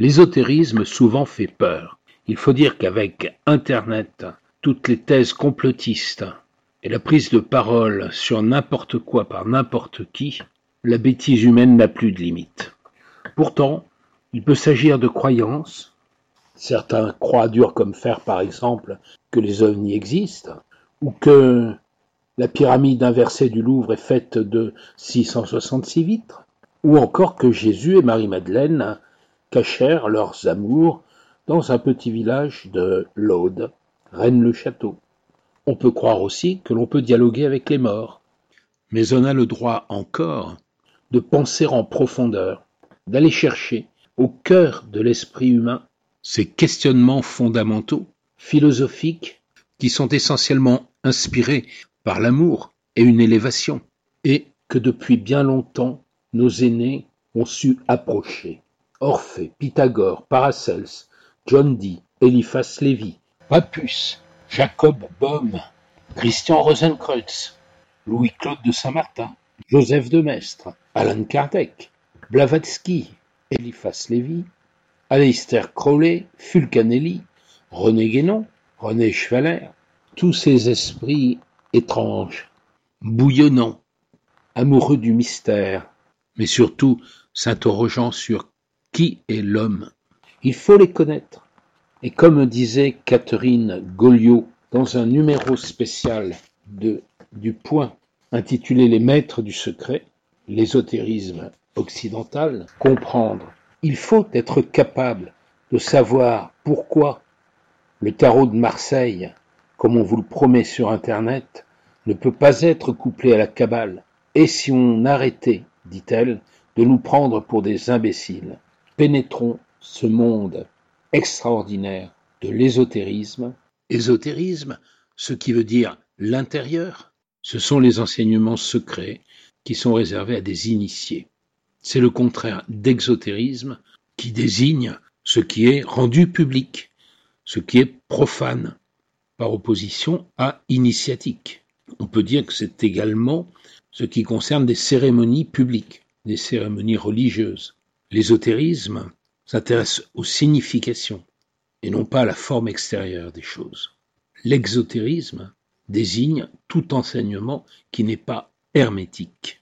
L'ésotérisme souvent fait peur. Il faut dire qu'avec Internet, toutes les thèses complotistes et la prise de parole sur n'importe quoi par n'importe qui, la bêtise humaine n'a plus de limite. Pourtant, il peut s'agir de croyances. Certains croient dur comme fer, par exemple, que les ovnis existent, ou que la pyramide inversée du Louvre est faite de 666 vitres, ou encore que Jésus et Marie-Madeleine cachèrent leurs amours dans un petit village de l'Aude, Rennes-le-Château. On peut croire aussi que l'on peut dialoguer avec les morts. Mais on a le droit encore de penser en profondeur, d'aller chercher au cœur de l'esprit humain ces questionnements fondamentaux, philosophiques, qui sont essentiellement inspirés par l'amour et une élévation, et que depuis bien longtemps nos aînés ont su approcher. Orphée, Pythagore, Paracelse, John Dee, Eliphas Lévy, Papus, Jacob Bohm, Christian Rosenkreutz, Louis-Claude de Saint-Martin, Joseph de Maistre, Alan Kardec, Blavatsky, Eliphas Lévy, Aleister Crowley, Fulcanelli, René Guénon, René Schwaller, tous ces esprits étranges, bouillonnants, amoureux du mystère, mais surtout s'interrogeant sur qui est l'homme. Il faut les connaître, et comme disait Catherine Goliot dans un numéro spécial de Du Point intitulé Les maîtres du secret, l'ésotérisme occidental, comprendre. Il faut être capable de savoir pourquoi le tarot de Marseille, comme on vous le promet sur Internet, ne peut pas être couplé à la cabale. Et si on arrêtait, dit-elle, de nous prendre pour des imbéciles, pénétrons ce monde extraordinaire de l'ésotérisme. Ésotérisme, ce qui veut dire l'intérieur, ce sont les enseignements secrets qui sont réservés à des initiés. C'est le contraire d'exotérisme qui désigne ce qui est rendu public, ce qui est profane, par opposition à initiatique. On peut dire que c'est également ce qui concerne des cérémonies publiques, des cérémonies religieuses. L'ésotérisme s'intéresse aux significations et non pas à la forme extérieure des choses. L'exotérisme désigne tout enseignement qui n'est pas hermétique.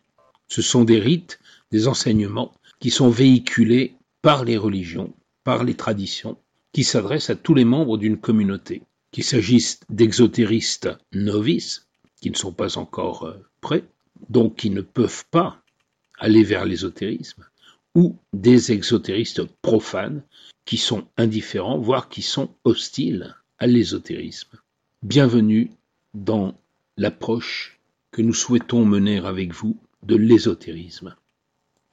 Ce sont des rites, des enseignements qui sont véhiculés par les religions, par les traditions, qui s'adressent à tous les membres d'une communauté. Qu'il s'agisse d'exotéristes novices, qui ne sont pas encore euh, prêts, donc qui ne peuvent pas aller vers l'ésotérisme, ou des exotéristes profanes qui sont indifférents, voire qui sont hostiles à l'ésotérisme. Bienvenue dans l'approche que nous souhaitons mener avec vous de l'ésotérisme.